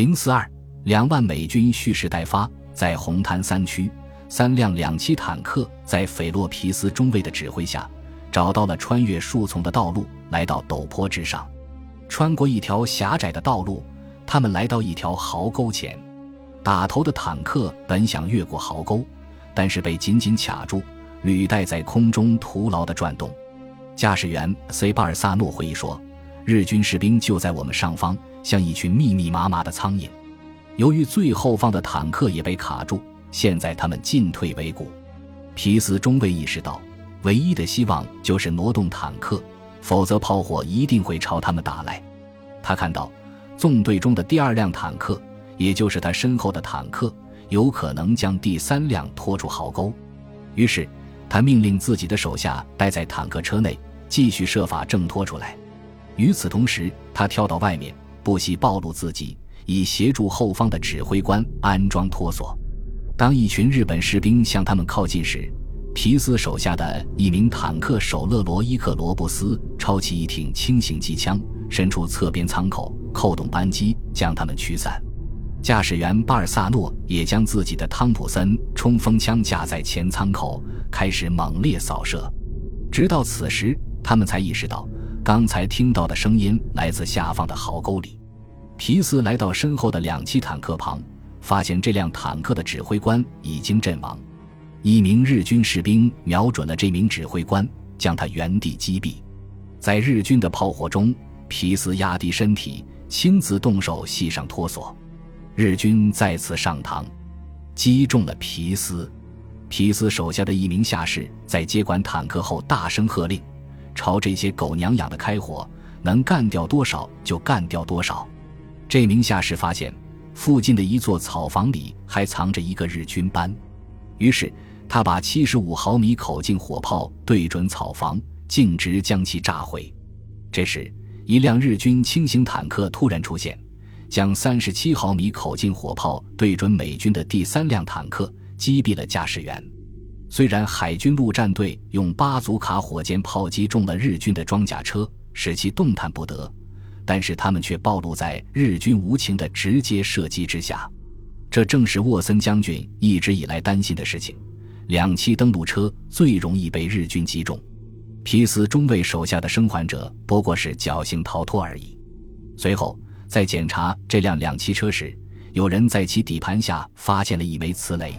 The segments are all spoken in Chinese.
零四二两万美军蓄势待发，在红滩三区，三辆两栖坦克在斐洛皮斯中尉的指挥下，找到了穿越树丛的道路，来到陡坡之上。穿过一条狭窄的道路，他们来到一条壕沟前。打头的坦克本想越过壕沟，但是被紧紧卡住，履带在空中徒劳地转动。驾驶员 C 巴尔萨诺回忆说：“日军士兵就在我们上方，像一群密密麻麻的苍蝇。由于最后方的坦克也被卡住，现在他们进退维谷。”皮斯中尉意识到，唯一的希望就是挪动坦克，否则炮火一定会朝他们打来。他看到纵队中的第二辆坦克。也就是他身后的坦克有可能将第三辆拖出壕沟，于是他命令自己的手下待在坦克车内，继续设法挣脱出来。与此同时，他跳到外面，不惜暴露自己，以协助后方的指挥官安装托索。当一群日本士兵向他们靠近时，皮斯手下的一名坦克手勒罗伊克罗布斯抄起一挺轻型机枪，伸出侧边舱口，扣动扳机，将他们驱散。驾驶员巴尔萨诺也将自己的汤普森冲锋枪架在前舱口，开始猛烈扫射。直到此时，他们才意识到刚才听到的声音来自下方的壕沟里。皮斯来到身后的两栖坦克旁，发现这辆坦克的指挥官已经阵亡。一名日军士兵瞄准了这名指挥官，将他原地击毙。在日军的炮火中，皮斯压低身体，亲自动手系上托索。日军再次上膛，击中了皮斯。皮斯手下的一名下士在接管坦克后大声喝令：“朝这些狗娘养的开火，能干掉多少就干掉多少。”这名下士发现附近的一座草房里还藏着一个日军班，于是他把七十五毫米口径火炮对准草房，径直将其炸毁。这时，一辆日军轻型坦克突然出现。将三十七毫米口径火炮对准美军的第三辆坦克，击毙了驾驶员。虽然海军陆战队用巴祖卡火箭炮击中了日军的装甲车，使其动弹不得，但是他们却暴露在日军无情的直接射击之下。这正是沃森将军一直以来担心的事情：两栖登陆车最容易被日军击中。皮斯中尉手下的生还者不过是侥幸逃脱而已。随后。在检查这辆两栖车时，有人在其底盘下发现了一枚磁雷，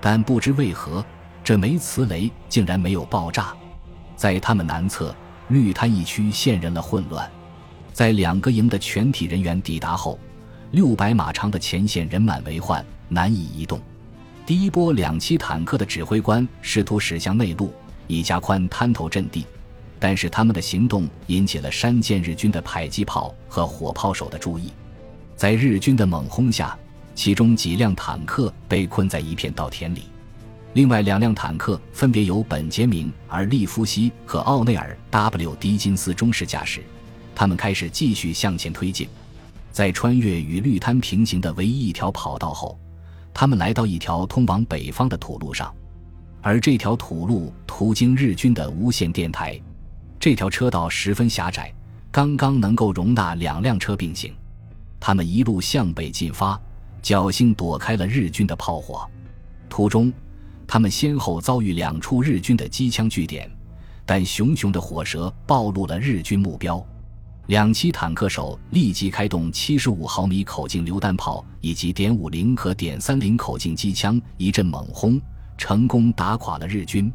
但不知为何，这枚磁雷竟然没有爆炸。在他们南侧绿滩一区陷入了混乱，在两个营的全体人员抵达后，六百码长的前线人满为患，难以移动。第一波两栖坦克的指挥官试图驶向内陆，以加宽滩头阵地。但是他们的行动引起了山间日军的迫击炮和火炮手的注意，在日军的猛轰下，其中几辆坦克被困在一片稻田里，另外两辆坦克分别由本杰明·而利夫西和奥内尔 ·W· 迪金斯中士驾驶，他们开始继续向前推进，在穿越与绿滩平行的唯一一条跑道后，他们来到一条通往北方的土路上，而这条土路途经日军的无线电台。这条车道十分狭窄，刚刚能够容纳两辆车并行。他们一路向北进发，侥幸躲开了日军的炮火。途中，他们先后遭遇两处日军的机枪据点，但熊熊的火舌暴露了日军目标。两栖坦克手立即开动七十五毫米口径榴弹炮以及点五零和点三零口径机枪，一阵猛轰，成功打垮了日军。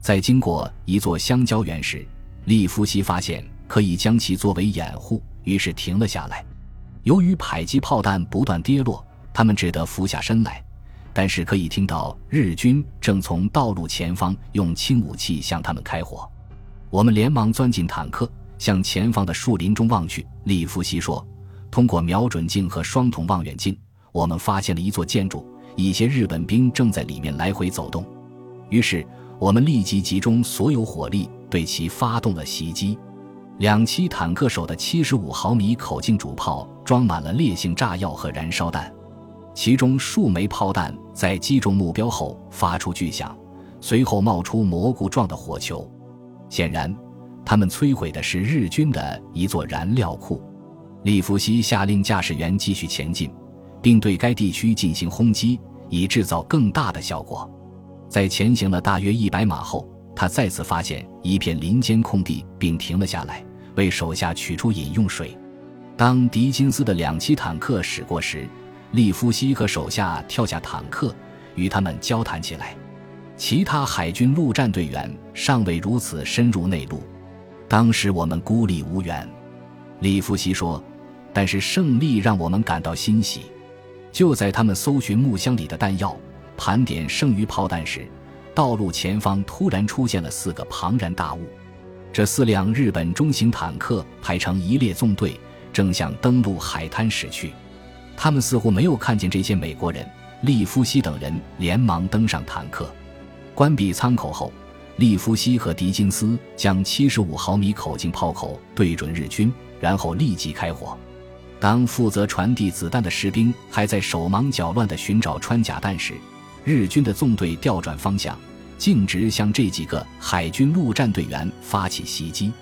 在经过一座香蕉园时，利夫西发现可以将其作为掩护，于是停了下来。由于迫击炮弹不断跌落，他们只得俯下身来。但是可以听到日军正从道路前方用轻武器向他们开火。我们连忙钻进坦克，向前方的树林中望去。利夫西说：“通过瞄准镜和双筒望远镜，我们发现了一座建筑，一些日本兵正在里面来回走动。于是我们立即集中所有火力。”对其发动了袭击，两栖坦克手的七十五毫米口径主炮装满了烈性炸药和燃烧弹，其中数枚炮弹在击中目标后发出巨响，随后冒出蘑菇状的火球。显然，他们摧毁的是日军的一座燃料库。利夫西下令驾驶员继续前进，并对该地区进行轰击，以制造更大的效果。在前行了大约一百码后，他再次发现一片林间空地，并停了下来，为手下取出饮用水。当狄金斯的两栖坦克驶过时，利夫西和手下跳下坦克，与他们交谈起来。其他海军陆战队员尚未如此深入内陆。当时我们孤立无援，利夫西说。但是胜利让我们感到欣喜。就在他们搜寻木箱里的弹药、盘点剩余炮弹时，道路前方突然出现了四个庞然大物。这四辆日本中型坦克排成一列纵队，正向登陆海滩驶去。他们似乎没有看见这些美国人。利夫西等人连忙登上坦克，关闭舱口后，利夫西和迪金斯将75毫米口径炮口对准日军，然后立即开火。当负责传递子弹的士兵还在手忙脚乱地寻找穿甲弹时，日军的纵队调转方向，径直向这几个海军陆战队员发起袭击。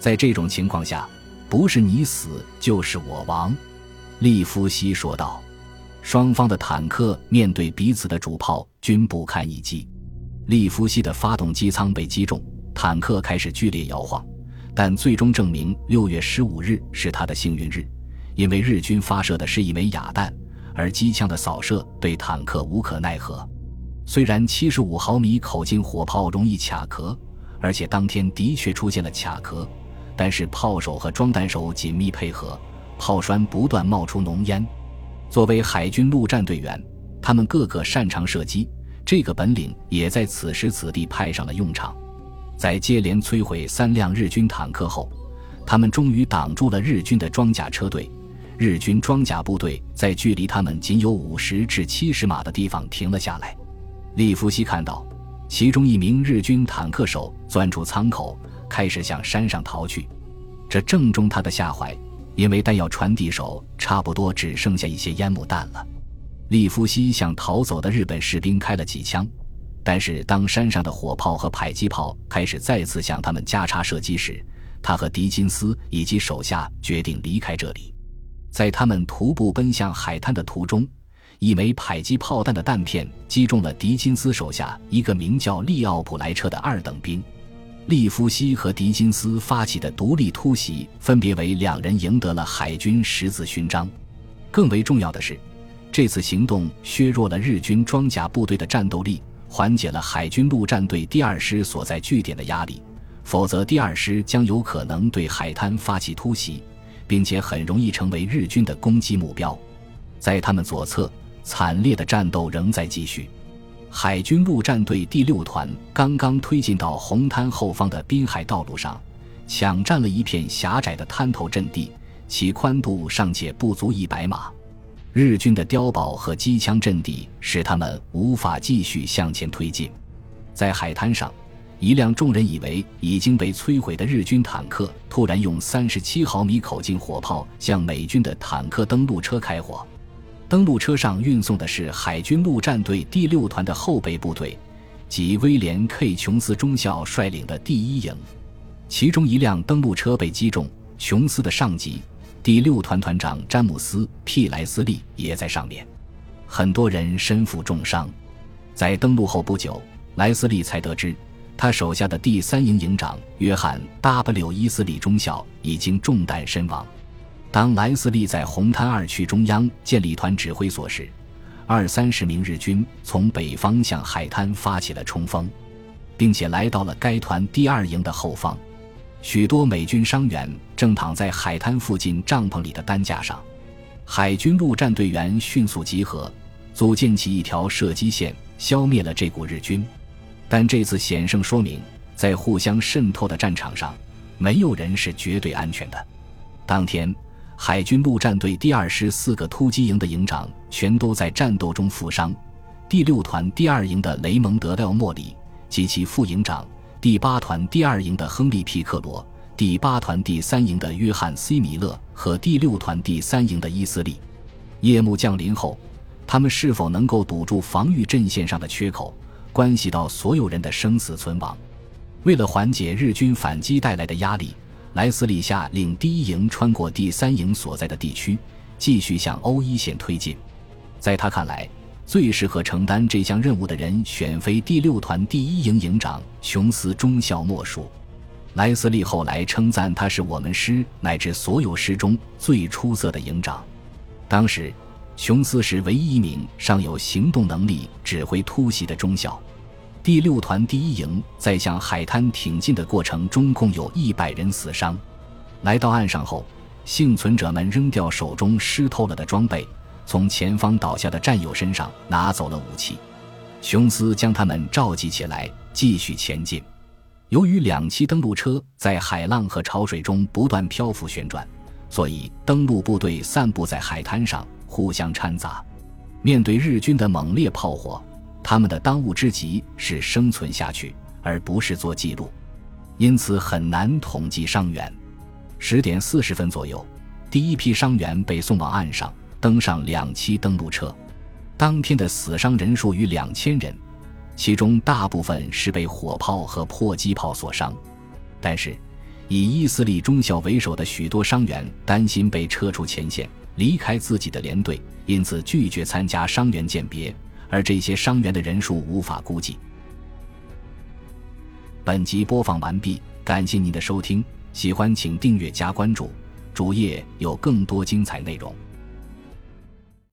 在这种情况下，不是你死就是我亡，利夫西说道。双方的坦克面对彼此的主炮均不堪一击，利夫西的发动机舱被击中，坦克开始剧烈摇晃，但最终证明六月十五日是他的幸运日。因为日军发射的是一枚哑弹，而机枪的扫射对坦克无可奈何。虽然七十五毫米口径火炮容易卡壳，而且当天的确出现了卡壳，但是炮手和装弹手紧密配合，炮栓不断冒出浓烟。作为海军陆战队员，他们个个擅长射击，这个本领也在此时此地派上了用场。在接连摧毁三辆日军坦克后，他们终于挡住了日军的装甲车队。日军装甲部队在距离他们仅有五十至七十码的地方停了下来。利夫西看到，其中一名日军坦克手钻出舱口，开始向山上逃去。这正中他的下怀，因为弹药传递手差不多只剩下一些烟幕弹了。利夫西向逃走的日本士兵开了几枪，但是当山上的火炮和迫击炮开始再次向他们加插射击时，他和狄金斯以及手下决定离开这里。在他们徒步奔向海滩的途中，一枚迫击炮弹的弹片击中了狄金斯手下一个名叫利奥普莱彻的二等兵。利夫西和狄金斯发起的独立突袭，分别为两人赢得了海军十字勋章。更为重要的是，这次行动削弱了日军装甲部队的战斗力，缓解了海军陆战队第二师所在据点的压力。否则，第二师将有可能对海滩发起突袭。并且很容易成为日军的攻击目标，在他们左侧，惨烈的战斗仍在继续。海军陆战队第六团刚刚推进到红滩后方的滨海道路上，抢占了一片狭窄的滩头阵地，其宽度尚且不足一百码。日军的碉堡和机枪阵地使他们无法继续向前推进。在海滩上。一辆众人以为已经被摧毁的日军坦克突然用三十七毫米口径火炮向美军的坦克登陆车开火。登陆车上运送的是海军陆战队第六团的后备部队，即威廉 ·K· 琼斯中校率领的第一营。其中一辆登陆车被击中，琼斯的上级第六团团长詹姆斯 ·P· 莱斯利也在上面，很多人身负重伤。在登陆后不久，莱斯利才得知。他手下的第三营营长约翰 ·W· 伊斯里中校已经中弹身亡。当莱斯利在红滩二区中央建立团指挥所时，二三十名日军从北方向海滩发起了冲锋，并且来到了该团第二营的后方。许多美军伤员正躺在海滩附近帐篷里的担架上。海军陆战队员迅速集合，组建起一条射击线，消灭了这股日军。但这次险胜说明，在互相渗透的战场上，没有人是绝对安全的。当天，海军陆战队第二师四个突击营的营长全都在战斗中负伤。第六团第二营的雷蒙德·廖莫里及其副营长，第八团第二营的亨利·皮克罗，第八团第三营的约翰 ·C· 米勒和第六团第三营的伊斯利。夜幕降临后，他们是否能够堵住防御阵线上的缺口？关系到所有人的生死存亡。为了缓解日军反击带来的压力，莱斯利下令第一营穿过第三营所在的地区，继续向欧一线推进。在他看来，最适合承担这项任务的人选非第六团第一营营长琼斯中校莫属。莱斯利后来称赞他是我们师乃至所有师中最出色的营长。当时，琼斯是唯一一名尚有行动能力、指挥突袭的中校。第六团第一营在向海滩挺进的过程中，共有一百人死伤。来到岸上后，幸存者们扔掉手中湿透了的装备，从前方倒下的战友身上拿走了武器。琼斯将他们召集起来，继续前进。由于两栖登陆车在海浪和潮水中不断漂浮旋转，所以登陆部队散布在海滩上，互相掺杂。面对日军的猛烈炮火。他们的当务之急是生存下去，而不是做记录，因此很难统计伤员。十点四十分左右，第一批伤员被送往岸上，登上两栖登陆车。当天的死伤人数逾两千人，其中大部分是被火炮和迫击炮所伤。但是，以伊斯利中校为首的许多伤员担心被撤出前线，离开自己的连队，因此拒绝参加伤员鉴别。而这些伤员的人数无法估计。本集播放完毕，感谢您的收听，喜欢请订阅加关注，主页有更多精彩内容。